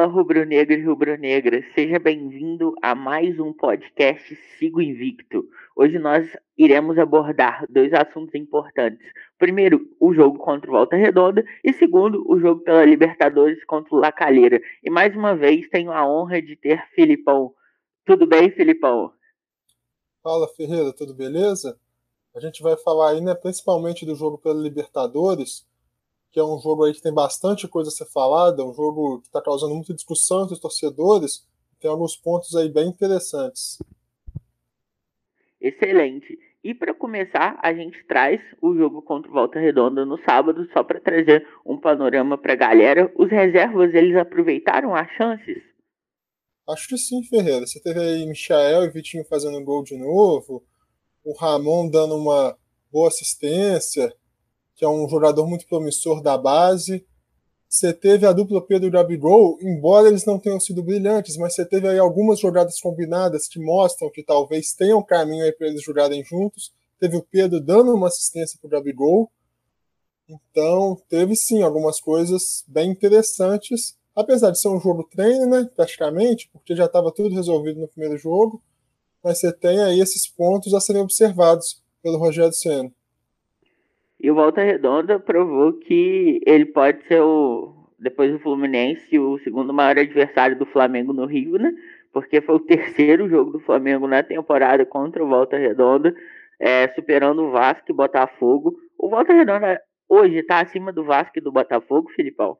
Fala rubro-negro e rubro-negra, seja bem-vindo a mais um podcast Sigo Invicto. Hoje nós iremos abordar dois assuntos importantes. Primeiro, o jogo contra o Volta Redonda e segundo, o jogo pela Libertadores contra o La Calheira. E mais uma vez tenho a honra de ter Filipão. Tudo bem, Filipão? Fala, Ferreira, tudo beleza? A gente vai falar aí, né, principalmente do jogo pela Libertadores, que é um jogo aí que tem bastante coisa a ser falada, um jogo que está causando muita discussão entre os torcedores, tem alguns pontos aí bem interessantes. Excelente. E para começar, a gente traz o jogo contra o Volta Redonda no sábado, só para trazer um panorama para a galera. Os reservas, eles aproveitaram as chances? Acho que sim, Ferreira. Você teve aí Michael e Vitinho fazendo gol de novo, o Ramon dando uma boa assistência, que é um jogador muito promissor da base. Você teve a dupla Pedro e Gabigol, embora eles não tenham sido brilhantes, mas você teve aí algumas jogadas combinadas que mostram que talvez tenham caminho aí para eles jogarem juntos. Teve o Pedro dando uma assistência para o Gabigol. Então, teve sim algumas coisas bem interessantes, apesar de ser um jogo treino, né, praticamente, porque já estava tudo resolvido no primeiro jogo, mas você tem aí esses pontos a serem observados pelo Rogério Senna. E o Volta Redonda provou que ele pode ser o, depois do Fluminense, o segundo maior adversário do Flamengo no Rio, né? Porque foi o terceiro jogo do Flamengo na temporada contra o Volta Redonda, é, superando o Vasco e Botafogo. O Volta Redonda hoje está acima do Vasco e do Botafogo, Filipão?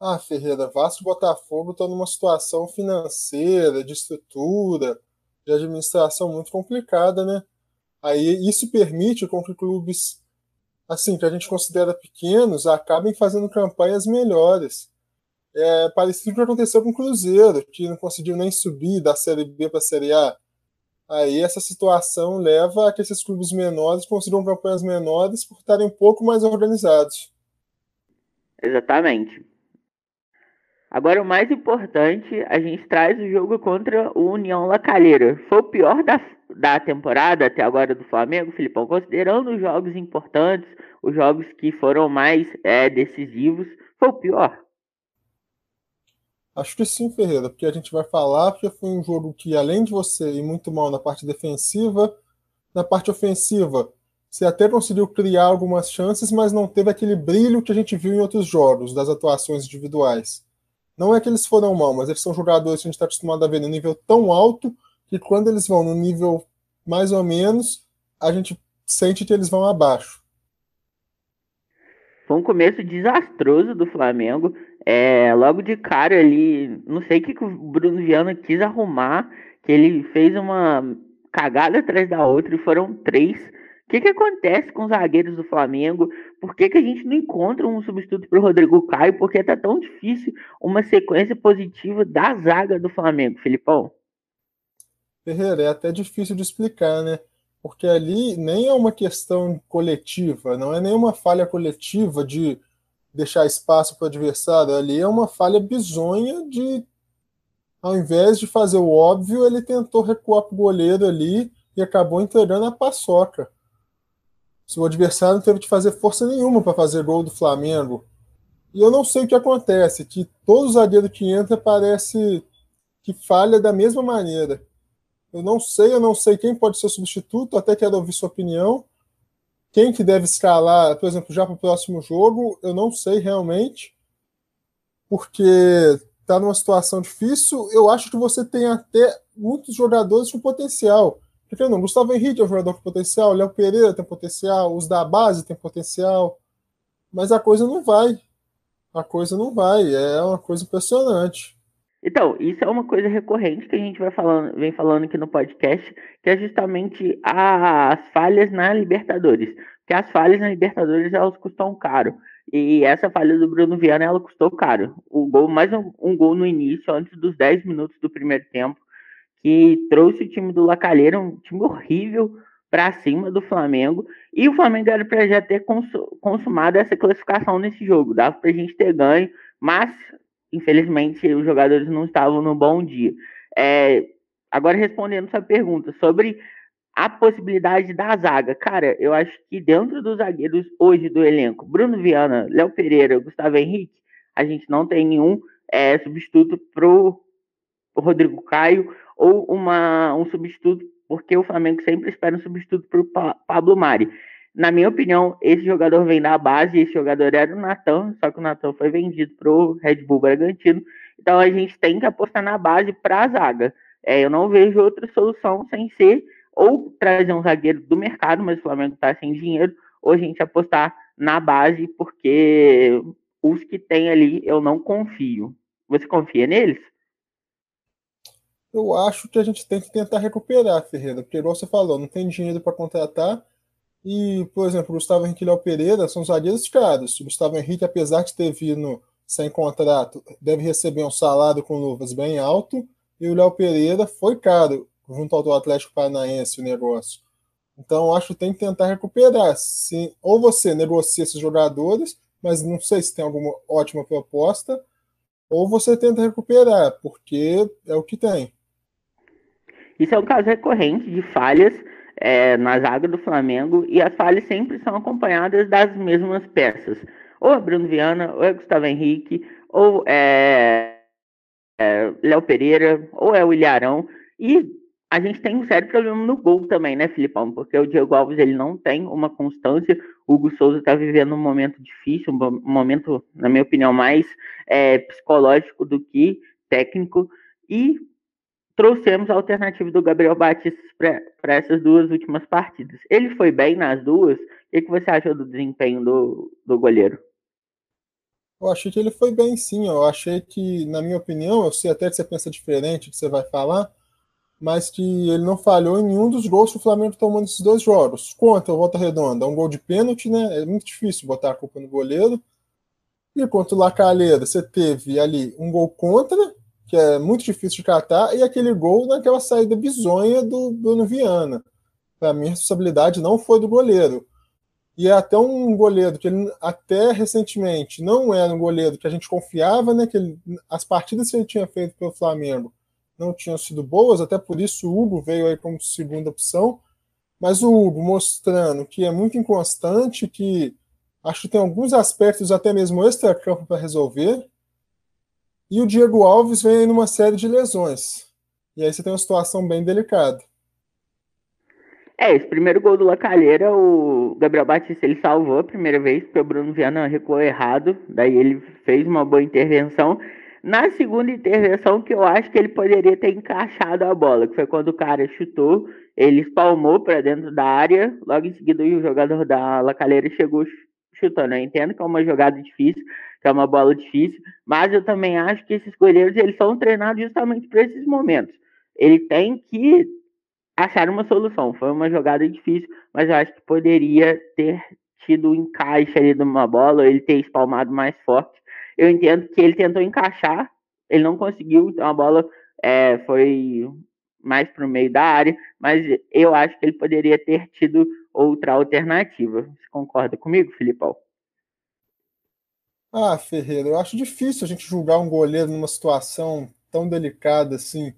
Ah, Ferreira, Vasco e Botafogo estão numa situação financeira, de estrutura, de administração muito complicada, né? Aí isso permite com que clubes assim, que a gente considera pequenos, acabem fazendo campanhas melhores. É parecido com o que aconteceu com o Cruzeiro, que não conseguiu nem subir da Série B para a Série A. Aí essa situação leva a que esses clubes menores consigam campanhas menores por estarem um pouco mais organizados. Exatamente. Agora, o mais importante, a gente traz o jogo contra o União Lacalheira. Foi o pior da, da temporada até agora do Flamengo, Filipão, considerando os jogos importantes, os jogos que foram mais é, decisivos, foi o pior. Acho que sim, Ferreira, porque a gente vai falar que foi um jogo que, além de você ir muito mal na parte defensiva, na parte ofensiva, você até conseguiu criar algumas chances, mas não teve aquele brilho que a gente viu em outros jogos, das atuações individuais. Não é que eles foram mal, mas eles são jogadores que a gente está acostumado a ver no nível tão alto que quando eles vão no nível mais ou menos, a gente sente que eles vão abaixo. Foi um começo desastroso do Flamengo. É, logo de cara ali, não sei o que, que o Bruno Viana quis arrumar, que ele fez uma cagada atrás da outra e foram três o que, que acontece com os zagueiros do Flamengo? Por que, que a gente não encontra um substituto para o Rodrigo Caio? Porque tá tão difícil uma sequência positiva da zaga do Flamengo, Filipão? Ferreira, é até difícil de explicar, né? Porque ali nem é uma questão coletiva, não é nenhuma falha coletiva de deixar espaço para o adversário. Ali é uma falha bizonha de, ao invés de fazer o óbvio, ele tentou recuar para o goleiro ali e acabou entregando a paçoca. Se o adversário não teve que fazer força nenhuma para fazer gol do Flamengo. E eu não sei o que acontece, que todo zagueiro que entra parece que falha da mesma maneira. Eu não sei, eu não sei quem pode ser substituto, até quero ouvir sua opinião. Quem que deve escalar, por exemplo, já para o próximo jogo, eu não sei realmente, porque está numa situação difícil. Eu acho que você tem até muitos jogadores com potencial. Porque não, Gustavo Henrique é um jogador com potencial, Léo Pereira tem potencial, os da base tem potencial, mas a coisa não vai. A coisa não vai, é uma coisa impressionante. Então, isso é uma coisa recorrente que a gente vai falando, vem falando aqui no podcast, que é justamente as falhas na Libertadores. Que as falhas na Libertadores elas custam caro. E essa falha do Bruno Viana ela custou caro. O gol, mais um, um gol no início, antes dos 10 minutos do primeiro tempo, que trouxe o time do Lacalheira, um time horrível, para cima do Flamengo. E o Flamengo era para já ter consumado essa classificação nesse jogo. Dava para a gente ter ganho, mas infelizmente os jogadores não estavam no bom dia. É, agora respondendo sua pergunta sobre a possibilidade da zaga. Cara, eu acho que dentro dos zagueiros hoje do elenco, Bruno Viana, Léo Pereira, Gustavo Henrique, a gente não tem nenhum é, substituto pro Rodrigo Caio ou uma, um substituto, porque o Flamengo sempre espera um substituto para o Pablo Mari. Na minha opinião, esse jogador vem da base, esse jogador era o Natan, só que o Natan foi vendido para o Red Bull Bragantino. Então a gente tem que apostar na base para a zaga. É, eu não vejo outra solução sem ser ou trazer um zagueiro do mercado, mas o Flamengo está sem dinheiro, ou a gente apostar na base, porque os que tem ali eu não confio. Você confia neles? Eu acho que a gente tem que tentar recuperar, Ferreira, porque, igual você falou, não tem dinheiro para contratar. E, por exemplo, Gustavo Henrique e Léo Pereira são zagueiros caros. O Gustavo Henrique, apesar de ter vindo sem contrato, deve receber um salário com luvas bem alto. E o Léo Pereira foi caro, junto ao do Atlético Paranaense, o negócio. Então, acho que tem que tentar recuperar. Se, ou você negocia esses jogadores, mas não sei se tem alguma ótima proposta, ou você tenta recuperar, porque é o que tem. Isso é um caso recorrente de falhas é, na zaga do Flamengo e as falhas sempre são acompanhadas das mesmas peças. Ou é Bruno Viana, ou é Gustavo Henrique, ou é, é Léo Pereira, ou é o Ilharão. E a gente tem um sério problema no gol também, né, Filipão? Porque o Diego Alves ele não tem uma constância. O Hugo Souza está vivendo um momento difícil, um momento, na minha opinião, mais é, psicológico do que técnico. E trouxemos a alternativa do Gabriel Batista para essas duas últimas partidas. Ele foi bem nas duas. O que, que você achou do desempenho do, do goleiro? Eu achei que ele foi bem, sim. Eu achei que, na minha opinião, eu sei até que você pensa diferente, que você vai falar, mas que ele não falhou em nenhum dos gols que o Flamengo tomou nesses dois jogos. Contra o Volta Redonda, um gol de pênalti, né? É muito difícil botar a culpa no goleiro. E contra o Lacalheira, você teve ali um gol contra, que é muito difícil de catar, e aquele gol naquela saída bizonha do Bruno Viana. Para mim, a responsabilidade não foi do goleiro. E é até um goleiro que ele, até recentemente não era um goleiro que a gente confiava, né? Que ele, as partidas que ele tinha feito pelo Flamengo não tinham sido boas, até por isso o Hugo veio aí como segunda opção. Mas o Hugo mostrando que é muito inconstante, que acho que tem alguns aspectos até mesmo extra-campo para resolver, e o Diego Alves vem numa série de lesões. E aí você tem uma situação bem delicada. É, esse primeiro gol do Lacalheira, o Gabriel Batista ele salvou a primeira vez, porque o Bruno Viana recuou errado, daí ele fez uma boa intervenção. Na segunda intervenção, que eu acho que ele poderia ter encaixado a bola, que foi quando o cara chutou, ele espalmou para dentro da área, logo em seguida o jogador da Lacalheira chegou chutando. Eu entendo que é uma jogada difícil, que é uma bola difícil, mas eu também acho que esses goleiros eles são treinados justamente para esses momentos. Ele tem que achar uma solução. Foi uma jogada difícil, mas eu acho que poderia ter tido um encaixe ali de uma bola, ele ter espalmado mais forte. Eu entendo que ele tentou encaixar, ele não conseguiu, então a bola é, foi mais para o meio da área, mas eu acho que ele poderia ter tido outra alternativa. Você concorda comigo, Filipão? Ah, Ferreira, eu acho difícil a gente julgar um goleiro numa situação tão delicada assim.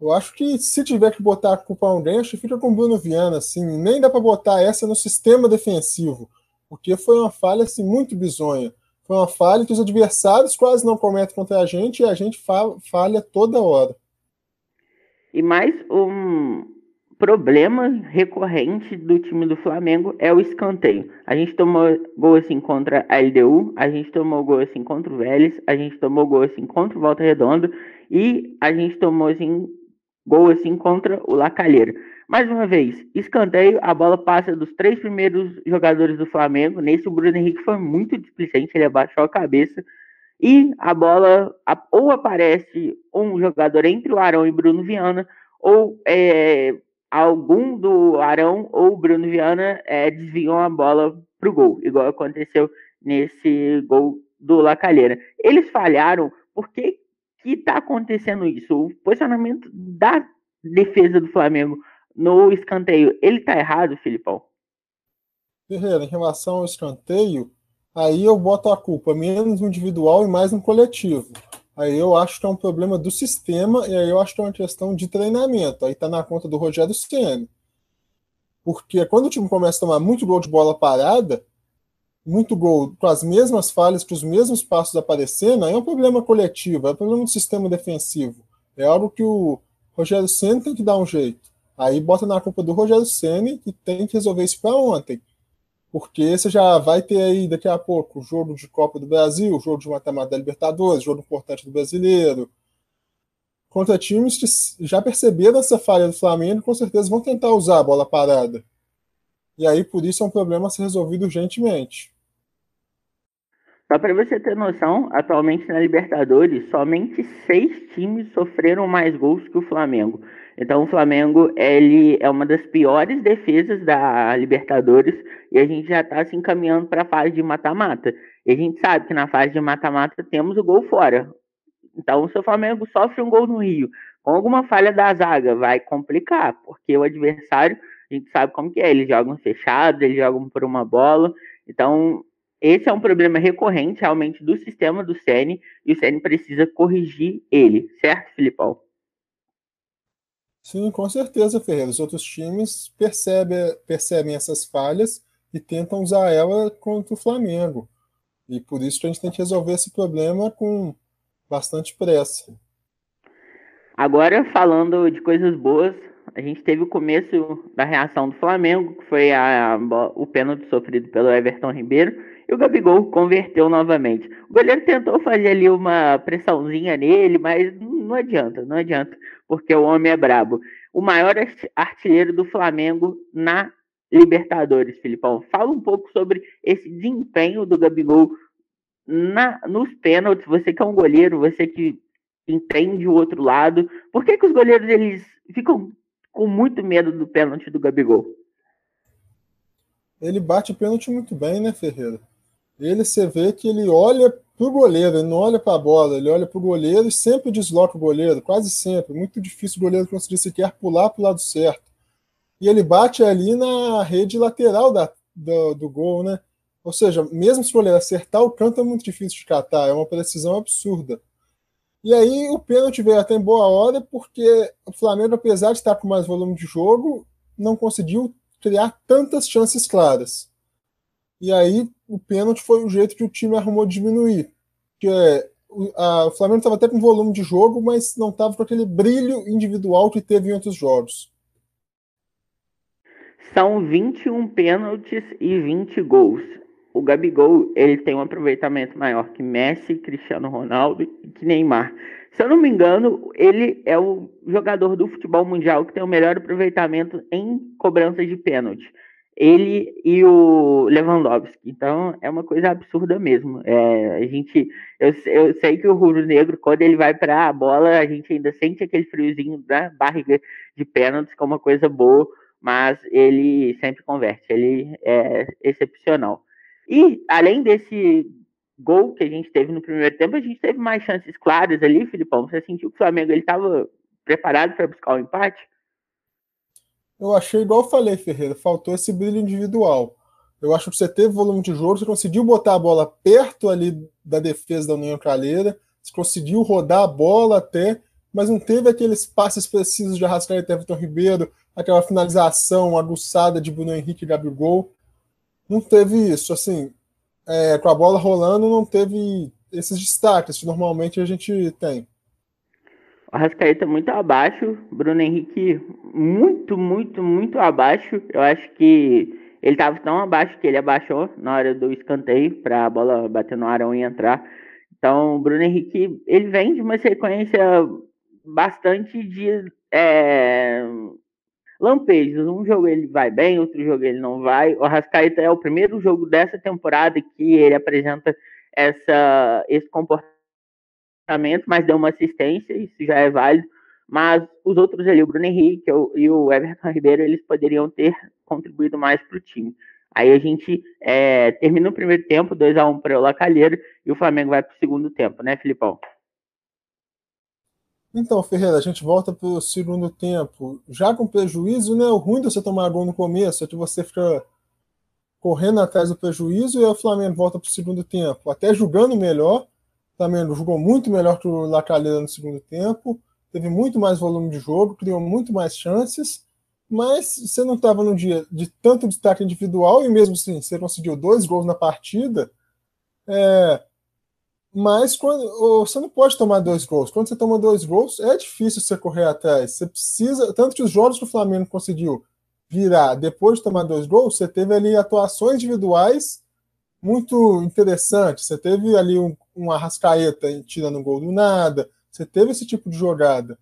Eu acho que se tiver que botar a culpa a alguém, acho que fica com o Bruno Viana, assim. Nem dá para botar essa no sistema defensivo, porque foi uma falha assim, muito bizonha. Foi uma falha que os adversários quase não cometem contra a gente e a gente falha toda hora. E mais um problema recorrente do time do Flamengo é o escanteio. A gente tomou gol assim contra a LDU, a gente tomou gol assim contra o Vélez, a gente tomou gol assim contra o Volta Redonda e a gente tomou assim gol assim contra o Lacalheira. Mais uma vez, escanteio, a bola passa dos três primeiros jogadores do Flamengo. Nesse, o Bruno Henrique foi muito displicente, ele abaixou a cabeça e a bola ou aparece um jogador entre o Arão e Bruno Viana, ou é, algum do Arão ou Bruno Viana é, desviam a bola para o gol, igual aconteceu nesse gol do Lacalheira. Eles falharam, por que está acontecendo isso? O posicionamento da defesa do Flamengo no escanteio, ele está errado, Filipão? Ferreira, em relação ao escanteio, aí eu boto a culpa menos no individual e mais no coletivo. Aí eu acho que é um problema do sistema e aí eu acho que é uma questão de treinamento. Aí está na conta do Rogério Ceni. Porque quando o time começa a tomar muito gol de bola parada, muito gol com as mesmas falhas, com os mesmos passos aparecendo, aí é um problema coletivo, é um problema do sistema defensivo. É algo que o Rogério Senna tem que dar um jeito. Aí bota na culpa do Rogério Senna que tem que resolver isso para ontem. Porque você já vai ter aí daqui a pouco o jogo de Copa do Brasil, o jogo de mata-mata da Libertadores, jogo importante do Brasileiro. Contra times que já perceberam essa falha do Flamengo, com certeza vão tentar usar a bola parada. E aí, por isso, é um problema a ser resolvido urgentemente. Só para você ter noção, atualmente na Libertadores, somente seis times sofreram mais gols que o Flamengo. Então o Flamengo ele é uma das piores defesas da Libertadores e a gente já está se encaminhando para a fase de mata-mata. E a gente sabe que na fase de mata-mata temos o gol fora. Então se o Flamengo sofre um gol no Rio, com alguma falha da zaga, vai complicar, porque o adversário, a gente sabe como que é, eles jogam fechado, eles jogam por uma bola. Então esse é um problema recorrente realmente do sistema do CN e o CN precisa corrigir ele, certo, Filipão? Sim, com certeza, Ferreira. Os outros times percebem, percebem essas falhas e tentam usar ela contra o Flamengo. E por isso a gente tem que resolver esse problema com bastante pressa. Agora, falando de coisas boas, a gente teve o começo da reação do Flamengo, que foi a, a, o pênalti sofrido pelo Everton Ribeiro e o Gabigol converteu novamente. O goleiro tentou fazer ali uma pressãozinha nele, mas não adianta, não adianta, porque o homem é brabo. O maior artilheiro do Flamengo na Libertadores, Filipão. Fala um pouco sobre esse desempenho do Gabigol na, nos pênaltis. Você que é um goleiro, você que entende o outro lado. Por que, que os goleiros eles ficam com muito medo do pênalti do Gabigol? Ele bate o pênalti muito bem, né, Ferreira? Ele você vê que ele olha para o goleiro, ele não olha para a bola, ele olha para o goleiro e sempre desloca o goleiro, quase sempre. Muito difícil o goleiro conseguir sequer pular para o lado certo. E ele bate ali na rede lateral da, do, do gol, né? Ou seja, mesmo se o goleiro acertar o canto é muito difícil de catar, é uma precisão absurda. E aí o pênalti veio até em boa hora, porque o Flamengo, apesar de estar com mais volume de jogo, não conseguiu criar tantas chances claras. E aí o pênalti foi o jeito que o time arrumou diminuir. Que é, a, o Flamengo estava até com volume de jogo, mas não estava com aquele brilho individual que teve em outros jogos. São 21 pênaltis e 20 gols. O Gabigol ele tem um aproveitamento maior que Messi, Cristiano Ronaldo e que Neymar. Se eu não me engano, ele é o jogador do futebol mundial que tem o melhor aproveitamento em cobranças de pênalti ele e o Lewandowski. Então é uma coisa absurda mesmo. É, a gente, eu, eu sei que o Rubro Negro, quando ele vai para a bola, a gente ainda sente aquele friozinho da barriga de pênaltis, que é uma coisa boa, mas ele sempre converte, ele é excepcional. E além desse gol que a gente teve no primeiro tempo, a gente teve mais chances claras ali, Filipão. Você sentiu que o Flamengo ele estava preparado para buscar o um empate? Eu achei igual eu falei, Ferreira, faltou esse brilho individual. Eu acho que você teve volume de jogo, você conseguiu botar a bola perto ali da defesa da União Calheira, você conseguiu rodar a bola até, mas não teve aqueles passes precisos de Arrascaeta e Everton Ribeiro, aquela finalização aguçada de Bruno Henrique e Gabigol. Não teve isso, assim, é, com a bola rolando, não teve esses destaques que normalmente a gente tem. Arrascaeta muito abaixo, Bruno Henrique muito, muito, muito abaixo. Eu acho que ele estava tão abaixo que ele abaixou na hora do escanteio para a bola bater no Arão e entrar. Então, o Bruno Henrique ele vem de uma sequência bastante de é, lampejos. Um jogo ele vai bem, outro jogo ele não vai. O Arrascaeta é o primeiro jogo dessa temporada que ele apresenta essa, esse comportamento mas deu uma assistência, isso já é válido. Mas os outros ali, o Bruno Henrique e o Everton Ribeiro, eles poderiam ter contribuído mais para o time. Aí a gente é, termina o primeiro tempo, 2 a 1 para o Lacalheiro, e o Flamengo vai para o segundo tempo, né, Filipão? Então, Ferreira, a gente volta para o segundo tempo. Já com prejuízo, né? O ruim de você tomar gol no começo é que você fica correndo atrás do prejuízo e o Flamengo volta para o segundo tempo, até jogando melhor, também jogou muito melhor que o Lacalheira no segundo tempo, teve muito mais volume de jogo, criou muito mais chances, mas você não estava no dia de tanto destaque individual e mesmo assim você conseguiu dois gols na partida. É, mas quando, você não pode tomar dois gols. Quando você toma dois gols, é difícil você correr atrás. Você precisa. Tanto que os jogos que o Flamengo conseguiu virar depois de tomar dois gols, você teve ali atuações individuais muito interessantes. Você teve ali um, um Arrascaeta tirando um gol do nada. Você teve esse tipo de jogada.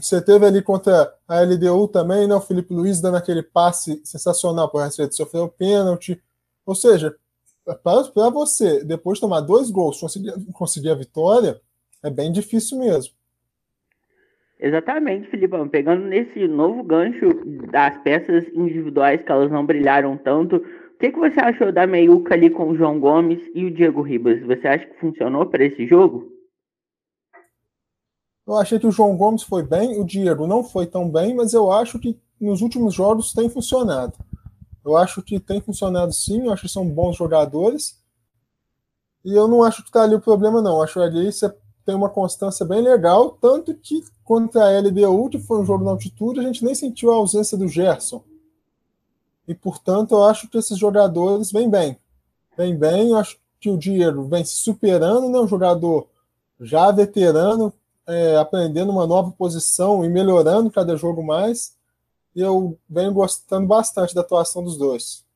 Você teve ali contra a LDU também, né? O Felipe Luiz dando aquele passe sensacional para o Arrascaeta sofrer o pênalti. Ou seja, para você, depois de tomar dois gols, conseguir, conseguir a vitória, é bem difícil mesmo. Exatamente, Filipão. Pegando nesse novo gancho das peças individuais que elas não brilharam tanto, o que, que você achou da meiuca ali com o João Gomes e o Diego Ribas? Você acha que funcionou para esse jogo? Eu achei que o João Gomes foi bem, o Diego não foi tão bem, mas eu acho que nos últimos jogos tem funcionado. Eu acho que tem funcionado sim, eu acho que são bons jogadores. E eu não acho que está ali o problema, não. Eu acho que ali você tem uma constância bem legal, tanto que contra a LDU, que foi um jogo na altitude, a gente nem sentiu a ausência do Gerson. E, portanto, eu acho que esses jogadores vêm bem. Vêm bem, acho que o Diego vem se superando, né? Um jogador já veterano, é, aprendendo uma nova posição e melhorando cada jogo mais e eu venho gostando bastante da atuação dos dois.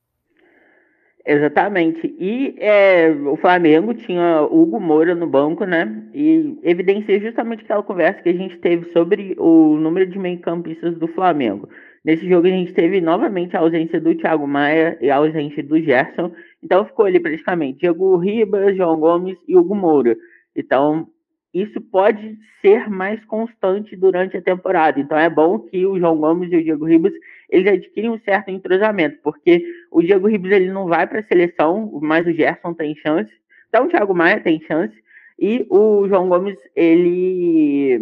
Exatamente. E é, o Flamengo tinha Hugo Moura no banco, né? E evidencia justamente aquela conversa que a gente teve sobre o número de meio-campistas do Flamengo. Nesse jogo a gente teve novamente a ausência do Thiago Maia e a ausência do Gerson. Então ficou ali praticamente Diego Ribas, João Gomes e Hugo Moura. Então isso pode ser mais constante durante a temporada. Então é bom que o João Gomes e o Diego Ribas eles adquirem um certo entrosamento, porque o Diego Ribas ele não vai para a seleção, mas o Gerson tem chance, então o Thiago Maia tem chance e o João Gomes ele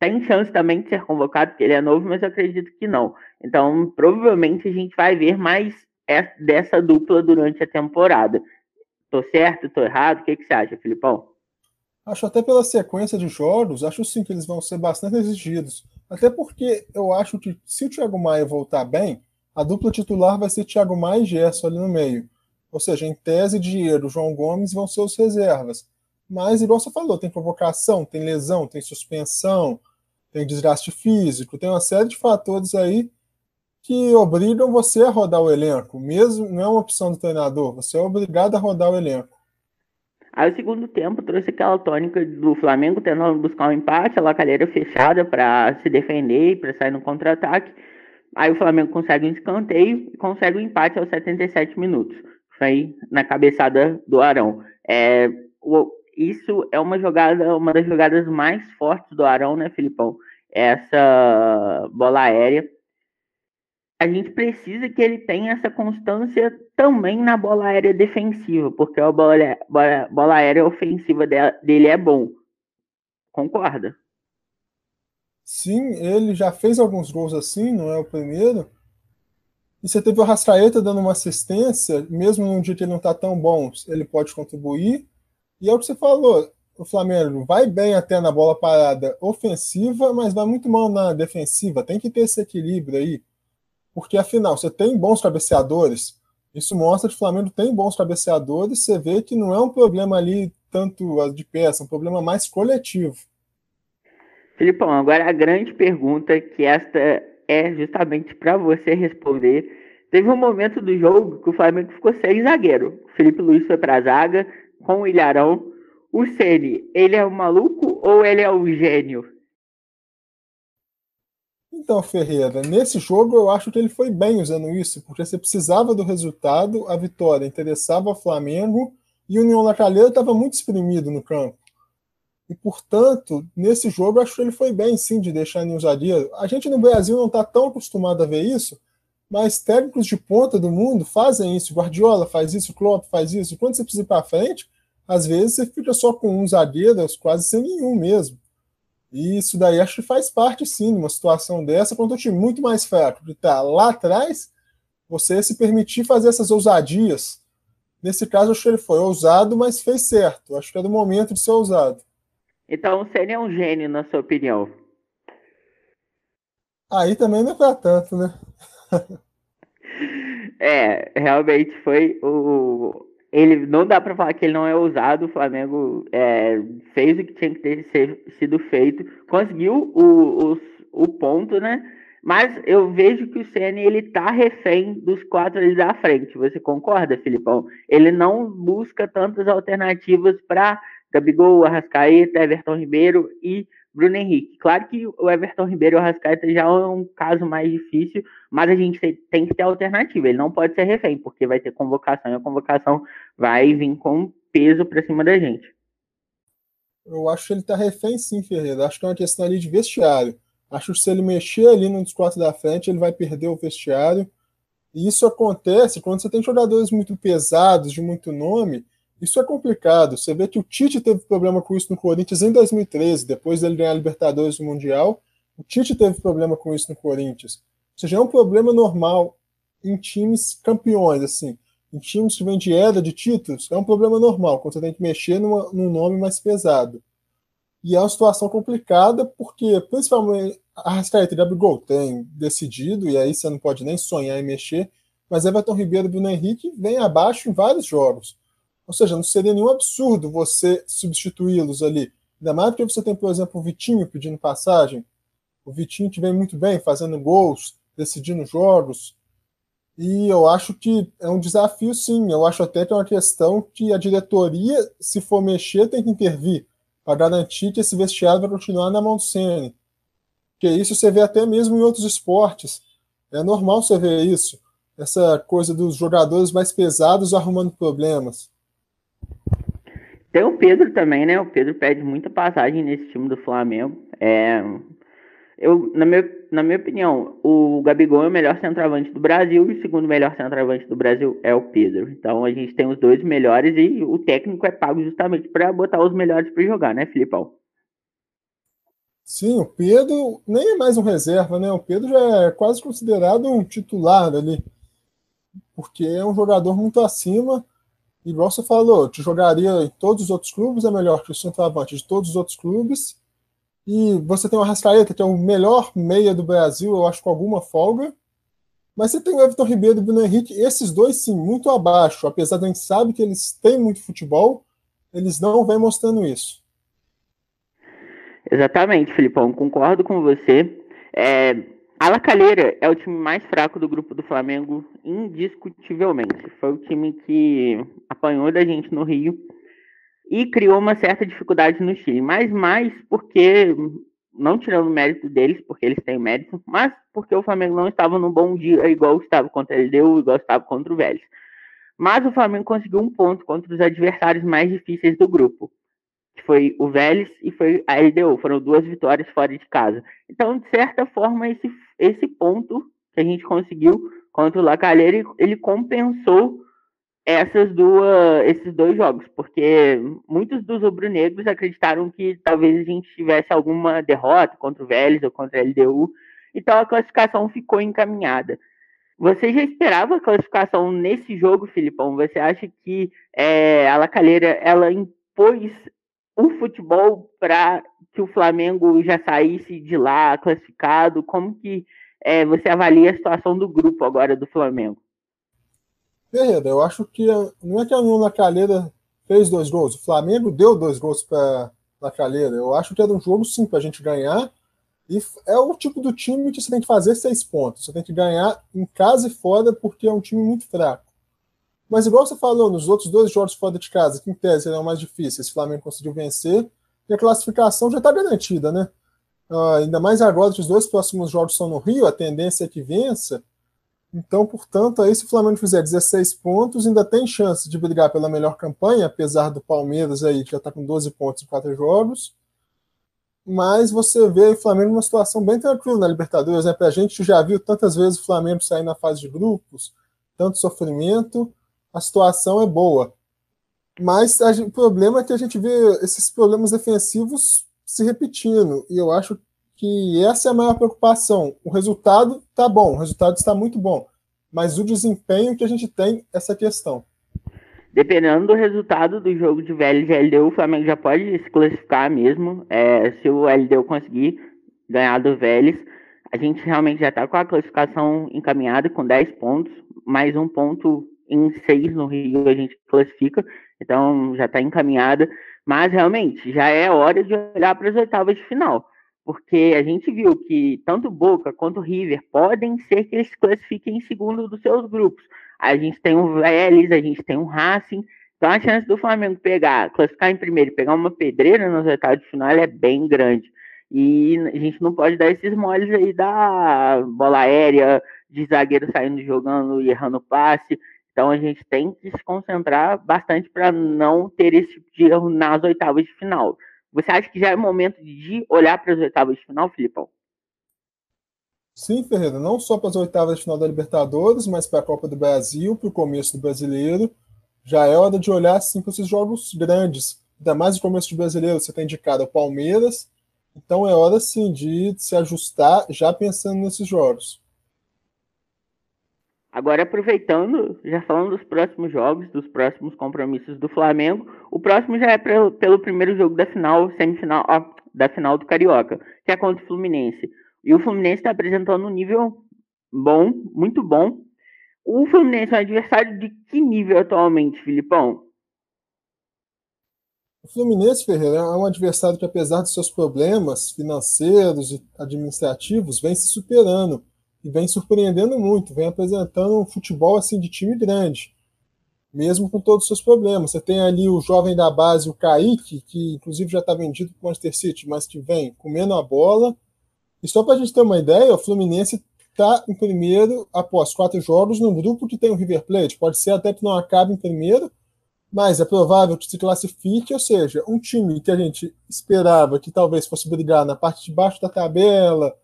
tem chance também de ser convocado, porque ele é novo, mas eu acredito que não. Então provavelmente a gente vai ver mais dessa dupla durante a temporada. Tô certo? Tô errado? O que, que você acha, Filipão? Acho até pela sequência de jogos, acho sim que eles vão ser bastante exigidos. Até porque eu acho que se o Thiago Maia voltar bem, a dupla titular vai ser Thiago Maia e Gerson ali no meio. Ou seja, em tese, Dinheiro, João Gomes vão ser os reservas. Mas, igual você falou, tem provocação, tem lesão, tem suspensão, tem desgaste físico, tem uma série de fatores aí que obrigam você a rodar o elenco. Mesmo não é uma opção do treinador, você é obrigado a rodar o elenco. Aí o segundo tempo trouxe aquela tônica do Flamengo tentando buscar um empate, a lacalheira fechada para se defender, para sair no contra-ataque. Aí o Flamengo consegue um escanteio e consegue um empate aos 77 minutos. Foi na cabeçada do Arão. É, o, isso é uma jogada, uma das jogadas mais fortes do Arão, né, Filipão? Essa bola aérea a gente precisa que ele tenha essa constância também na bola aérea defensiva, porque a bola, bola, bola aérea ofensiva dele é bom. Concorda? Sim, ele já fez alguns gols assim, não é o primeiro. E você teve o Rascaeta dando uma assistência, mesmo num dia que ele não está tão bom, ele pode contribuir. E é o que você falou, o Flamengo vai bem até na bola parada ofensiva, mas vai muito mal na defensiva. Tem que ter esse equilíbrio aí porque afinal você tem bons cabeceadores. Isso mostra que o Flamengo tem bons cabeceadores. Você vê que não é um problema ali tanto de peça, é um problema mais coletivo. Filipão, agora a grande pergunta que esta é justamente para você responder. Teve um momento do jogo que o Flamengo ficou sem zagueiro. O Felipe Luiz foi para a zaga com o Ilharão. O Ceni, ele é o maluco ou ele é o gênio? Então, Ferreira, nesse jogo eu acho que ele foi bem usando isso, porque você precisava do resultado, a vitória interessava ao Flamengo e o União Lacalheira estava muito exprimido no campo. E, portanto, nesse jogo eu acho que ele foi bem, sim, de deixar em ousadia. A gente no Brasil não está tão acostumado a ver isso, mas técnicos de ponta do mundo fazem isso. Guardiola faz isso, Klopp faz isso. Quando você precisa ir para frente, às vezes você fica só com um zagueiro, quase sem nenhum mesmo. E isso daí acho que faz parte, sim, numa situação dessa, quando o time muito mais fraco de estar lá atrás, você se permitir fazer essas ousadias. Nesse caso, acho que ele foi ousado, mas fez certo. Acho que é do momento de ser ousado. Então, o Senna é um gênio, na sua opinião? Aí também não é pra tanto, né? é, realmente foi o. Ele não dá para falar que ele não é ousado. O Flamengo é, fez o que tinha que ter ser, sido feito, conseguiu o, o, o ponto, né? Mas eu vejo que o Ceni ele tá refém dos quatro ali da frente. Você concorda, Filipão? Ele não busca tantas alternativas para Gabigol, Arrascaeta, Everton Ribeiro e Bruno Henrique. Claro que o Everton Ribeiro e o Arrascaeta já é um caso mais difícil, mas a gente tem que ter alternativa. Ele não pode ser refém, porque vai ter convocação e a convocação vai vir com peso para cima da gente. Eu acho que ele tá refém sim, Ferreira. Acho que é uma questão ali de vestiário. Acho que se ele mexer ali no quatro da frente, ele vai perder o vestiário. E isso acontece quando você tem jogadores muito pesados, de muito nome. Isso é complicado. Você vê que o Tite teve problema com isso no Corinthians em 2013, depois dele ganhar a Libertadores do Mundial. O Tite teve problema com isso no Corinthians. Ou seja, é um problema normal em times campeões, assim. Em times que vêm de era de títulos, é um problema normal, quando você tem que mexer numa, num nome mais pesado. E é uma situação complicada, porque principalmente a Rascaeta e Gabigol tem decidido, e aí você não pode nem sonhar em mexer, mas Everton Ribeiro e Bruno Henrique vem abaixo em vários jogos. Ou seja, não seria nenhum absurdo você substituí-los ali. Ainda mais porque você tem, por exemplo, o Vitinho pedindo passagem. O Vitinho que vem muito bem, fazendo gols, decidindo jogos. E eu acho que é um desafio, sim. Eu acho até que é uma questão que a diretoria, se for mexer, tem que intervir para garantir que esse vestiário vai continuar na mão do Ceni. Que isso você vê até mesmo em outros esportes. É normal você ver isso. Essa coisa dos jogadores mais pesados arrumando problemas. Tem o Pedro também, né? O Pedro pede muita passagem nesse time do Flamengo. É, eu, na, minha, na minha opinião, o Gabigol é o melhor centroavante do Brasil e o segundo melhor centroavante do Brasil é o Pedro. Então a gente tem os dois melhores e o técnico é pago justamente para botar os melhores para jogar, né, Filipão? Sim, o Pedro nem é mais um reserva, né? O Pedro já é quase considerado um titular ali, porque é um jogador muito acima. Igual você falou, te jogaria em todos os outros clubes, é melhor que o centroavante de todos os outros clubes e você tem o Arrascaeta, que é o melhor meia do Brasil, eu acho, com alguma folga. Mas você tem o Everton Ribeiro e o Bruno Henrique, esses dois, sim, muito abaixo. Apesar de a gente sabe que eles têm muito futebol, eles não vêm mostrando isso. Exatamente, Filipão, concordo com você. É, a Lacalheira é o time mais fraco do grupo do Flamengo, indiscutivelmente. Foi o time que apanhou da gente no Rio e criou uma certa dificuldade no Chile, mas mais porque, não tirando o mérito deles, porque eles têm mérito, mas porque o Flamengo não estava no bom dia, igual estava contra a LDU, igual estava contra o Vélez. Mas o Flamengo conseguiu um ponto contra os adversários mais difíceis do grupo, que foi o Vélez e foi a LDU. Foram duas vitórias fora de casa. Então, de certa forma, esse, esse ponto que a gente conseguiu contra o Lacalheira, ele compensou essas duas, esses dois jogos, porque muitos dos rubro-negros acreditaram que talvez a gente tivesse alguma derrota contra o Vélez ou contra a LDU, então a classificação ficou encaminhada. Você já esperava a classificação nesse jogo, Filipão? Você acha que é, a Lacalheira ela impôs o futebol para que o Flamengo já saísse de lá classificado? Como que é, você avalia a situação do grupo agora do Flamengo? Ferreira, eu acho que não é que a Nuna Calheira fez dois gols, o Flamengo deu dois gols para a Calheira. Eu acho que era um jogo sim para a gente ganhar. E é o tipo do time que você tem que fazer seis pontos. Você tem que ganhar em casa e fora, porque é um time muito fraco. Mas, igual você falou, nos outros dois jogos fora de casa, que em tese eram mais difíceis, o Flamengo conseguiu vencer, e a classificação já está garantida, né? Uh, ainda mais agora que os dois próximos jogos são no Rio, a tendência é que vença. Então, portanto, aí se o Flamengo fizer 16 pontos, ainda tem chance de brigar pela melhor campanha, apesar do Palmeiras aí, que já está com 12 pontos em quatro jogos. Mas você vê o Flamengo numa situação bem tranquila na Libertadores, né? Pra gente já viu tantas vezes o Flamengo sair na fase de grupos, tanto sofrimento, a situação é boa. Mas gente, o problema é que a gente vê esses problemas defensivos se repetindo. E eu acho que essa é a maior preocupação. O resultado está bom, o resultado está muito bom, mas o desempenho que a gente tem, essa questão. Dependendo do resultado do jogo de Vélez e LDU, o Flamengo já pode se classificar mesmo. É, se o LDU conseguir ganhar do Vélez, A gente realmente já está com a classificação encaminhada com 10 pontos, mais um ponto em 6 no Rio a gente classifica, então já está encaminhada. Mas realmente já é hora de olhar para as oitavas de final, porque a gente viu que tanto Boca quanto River podem ser que eles se classifiquem em segundo dos seus grupos. A gente tem o Vélez, a gente tem o Racing, então a chance do Flamengo pegar, classificar em primeiro e pegar uma pedreira nas oitavas de final é bem grande. E a gente não pode dar esses moles aí da bola aérea, de zagueiro saindo jogando e errando passe. Então a gente tem que se concentrar bastante para não ter esse tipo de erro nas oitavas de final. Você acha que já é momento de olhar para as oitavas de final, Filipão? Sim, Ferreira, não só para as oitavas de final da Libertadores, mas para a Copa do Brasil, para o começo do brasileiro. Já é hora de olhar sim para esses jogos grandes. Ainda mais no começo do brasileiro, você tem indicado o Palmeiras, então é hora sim de se ajustar já pensando nesses jogos. Agora, aproveitando, já falando dos próximos jogos, dos próximos compromissos do Flamengo, o próximo já é pelo, primeiro jogo da final, semifinal, ó, da final do Carioca, que é contra o Fluminense. E o Fluminense está apresentando um nível bom, muito bom. O Fluminense é um adversário de que nível atualmente, Filipão? O Fluminense, Ferreira, é um adversário que, apesar de seus problemas financeiros e administrativos, vem se superando e vem surpreendendo muito, vem apresentando um futebol assim de time grande, mesmo com todos os seus problemas. Você tem ali o jovem da base, o Kaique, que inclusive já está vendido para o Manchester City, mas que vem comendo a bola. E só para a gente ter uma ideia, o Fluminense está em primeiro após quatro jogos no grupo que tem o River Plate. Pode ser até que não acabe em primeiro, mas é provável que se classifique, ou seja, um time que a gente esperava que talvez fosse brigar na parte de baixo da tabela,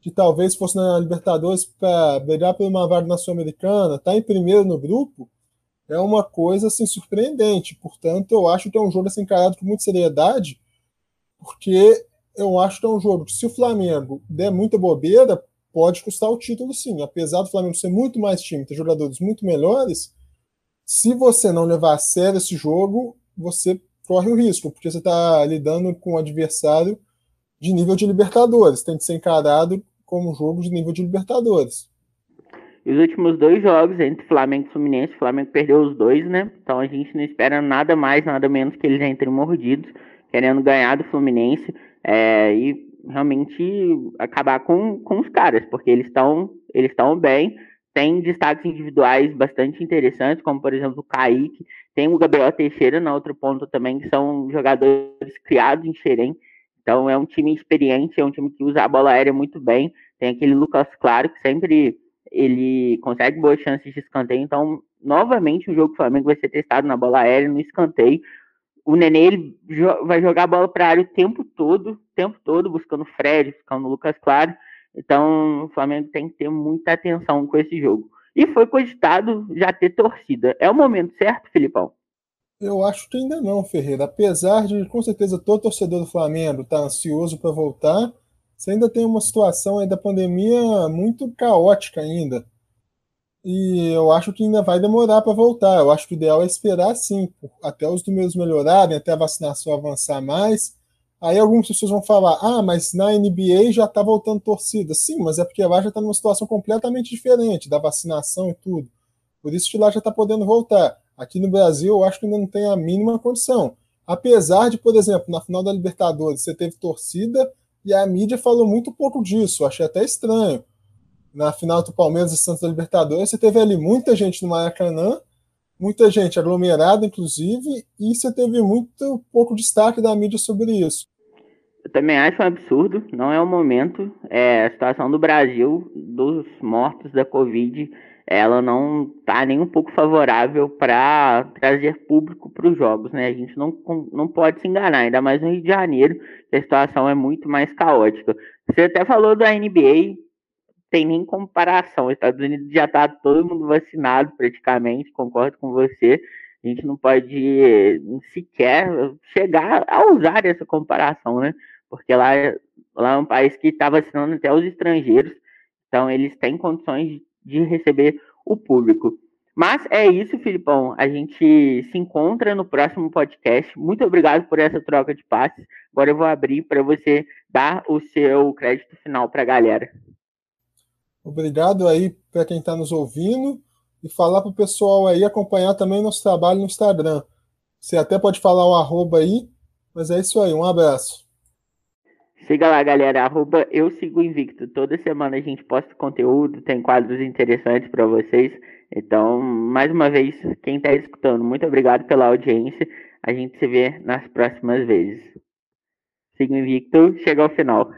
que talvez fosse na Libertadores para brigar por uma vaga na Sul-Americana, está em primeiro no grupo, é uma coisa assim surpreendente. Portanto, eu acho que é um jogo assim, encarado com muita seriedade, porque eu acho que é um jogo que, se o Flamengo der muita bobeira, pode custar o título sim. Apesar do Flamengo ser muito mais time, ter jogadores muito melhores, se você não levar a sério esse jogo, você corre o risco, porque você está lidando com um adversário de nível de Libertadores. Tem que ser encarado como um jogo de nível de Libertadores. E os últimos dois jogos entre Flamengo e Fluminense, o Flamengo perdeu os dois, né? Então a gente não espera nada mais, nada menos que eles entrem mordidos, querendo ganhar do Fluminense é, e realmente acabar com, com os caras, porque eles estão eles estão bem, tem destaques individuais bastante interessantes, como por exemplo o Kaique, tem o Gabriel Teixeira na outro ponto também, que são jogadores criados em Xerém, então é um time experiente, é um time que usa a bola aérea muito bem, tem aquele Lucas Claro que sempre ele consegue boas chances de escanteio, então novamente o jogo do Flamengo vai ser testado na bola aérea, no escanteio, o Nenê ele vai jogar a bola para a área o tempo todo, o tempo todo, buscando o Fred, buscando o Lucas Claro, então, o Flamengo tem que ter muita atenção com esse jogo. E foi cogitado já ter torcida. É o momento certo, Filipão? Eu acho que ainda não, Ferreira. Apesar de, com certeza, todo torcedor do Flamengo estar tá ansioso para voltar, você ainda tem uma situação aí da pandemia muito caótica ainda. E eu acho que ainda vai demorar para voltar. Eu acho que o ideal é esperar sim, até os números melhorarem, até a vacinação avançar mais Aí algumas pessoas vão falar: ah, mas na NBA já está voltando torcida. Sim, mas é porque lá já está numa situação completamente diferente da vacinação e tudo. Por isso que lá já está podendo voltar. Aqui no Brasil, eu acho que ainda não tem a mínima condição. Apesar de, por exemplo, na final da Libertadores você teve torcida e a mídia falou muito pouco disso. Achei até estranho. Na final do Palmeiras e Santos da Libertadores, você teve ali muita gente no Maracanã muita gente aglomerada, inclusive, e você teve muito pouco destaque da mídia sobre isso. Eu também acho um absurdo, não é o momento. É, a situação do Brasil, dos mortos da Covid, ela não está nem um pouco favorável para trazer público para os jogos, né? A gente não, não pode se enganar, ainda mais no Rio de Janeiro, que a situação é muito mais caótica. Você até falou da NBA, tem nem comparação. Os Estados Unidos já está todo mundo vacinado praticamente, concordo com você. A gente não pode sequer chegar a usar essa comparação, né? Porque lá, lá é um país que está vacinando até os estrangeiros, então eles têm condições de receber o público. Mas é isso, Filipão. A gente se encontra no próximo podcast. Muito obrigado por essa troca de passes. Agora eu vou abrir para você dar o seu crédito final para a galera. Obrigado aí para quem está nos ouvindo e falar para o pessoal aí acompanhar também nosso trabalho no Instagram. Você até pode falar o arroba aí, mas é isso aí. Um abraço. Siga lá, galera. Arroba eu sigo invicto. Toda semana a gente posta conteúdo, tem quadros interessantes para vocês. Então, mais uma vez, quem está escutando, muito obrigado pela audiência. A gente se vê nas próximas vezes. Siga invicto, chega ao final.